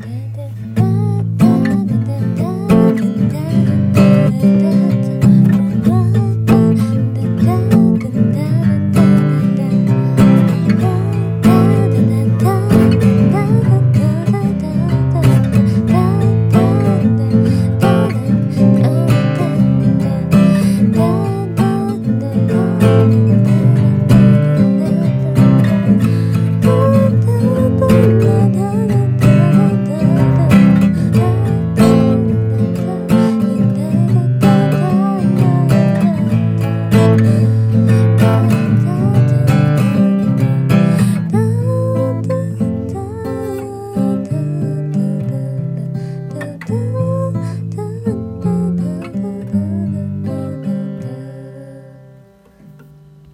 da